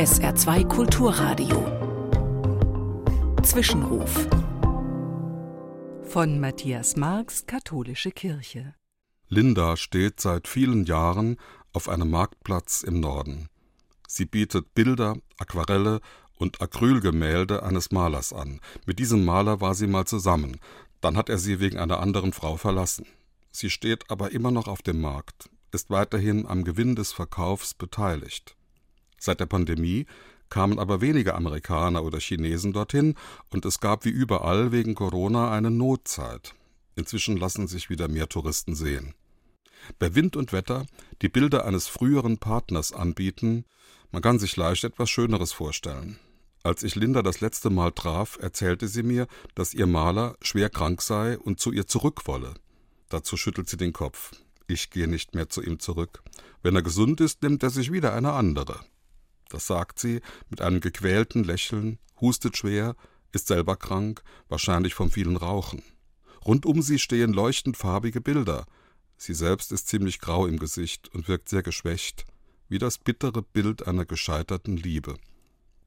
SR2 Kulturradio. Zwischenruf. Von Matthias Marx, Katholische Kirche. Linda steht seit vielen Jahren auf einem Marktplatz im Norden. Sie bietet Bilder, Aquarelle und Acrylgemälde eines Malers an. Mit diesem Maler war sie mal zusammen, dann hat er sie wegen einer anderen Frau verlassen. Sie steht aber immer noch auf dem Markt, ist weiterhin am Gewinn des Verkaufs beteiligt. Seit der Pandemie kamen aber weniger Amerikaner oder Chinesen dorthin und es gab wie überall wegen Corona eine Notzeit. Inzwischen lassen sich wieder mehr Touristen sehen. Bei Wind und Wetter die Bilder eines früheren Partners anbieten, man kann sich leicht etwas Schöneres vorstellen. Als ich Linda das letzte Mal traf, erzählte sie mir, dass ihr Maler schwer krank sei und zu ihr zurück wolle. Dazu schüttelt sie den Kopf. Ich gehe nicht mehr zu ihm zurück. Wenn er gesund ist, nimmt er sich wieder eine andere. Das sagt sie mit einem gequälten Lächeln, hustet schwer, ist selber krank, wahrscheinlich vom vielen Rauchen. Rund um sie stehen leuchtend farbige Bilder. Sie selbst ist ziemlich grau im Gesicht und wirkt sehr geschwächt, wie das bittere Bild einer gescheiterten Liebe.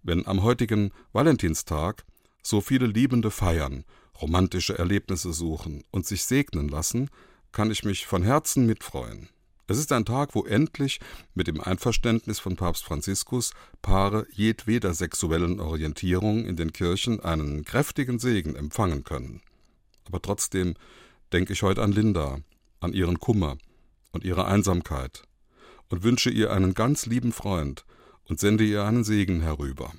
Wenn am heutigen Valentinstag so viele Liebende feiern, romantische Erlebnisse suchen und sich segnen lassen, kann ich mich von Herzen mitfreuen. Es ist ein Tag, wo endlich mit dem Einverständnis von Papst Franziskus Paare jedweder sexuellen Orientierung in den Kirchen einen kräftigen Segen empfangen können. Aber trotzdem denke ich heute an Linda, an ihren Kummer und ihre Einsamkeit und wünsche ihr einen ganz lieben Freund und sende ihr einen Segen herüber.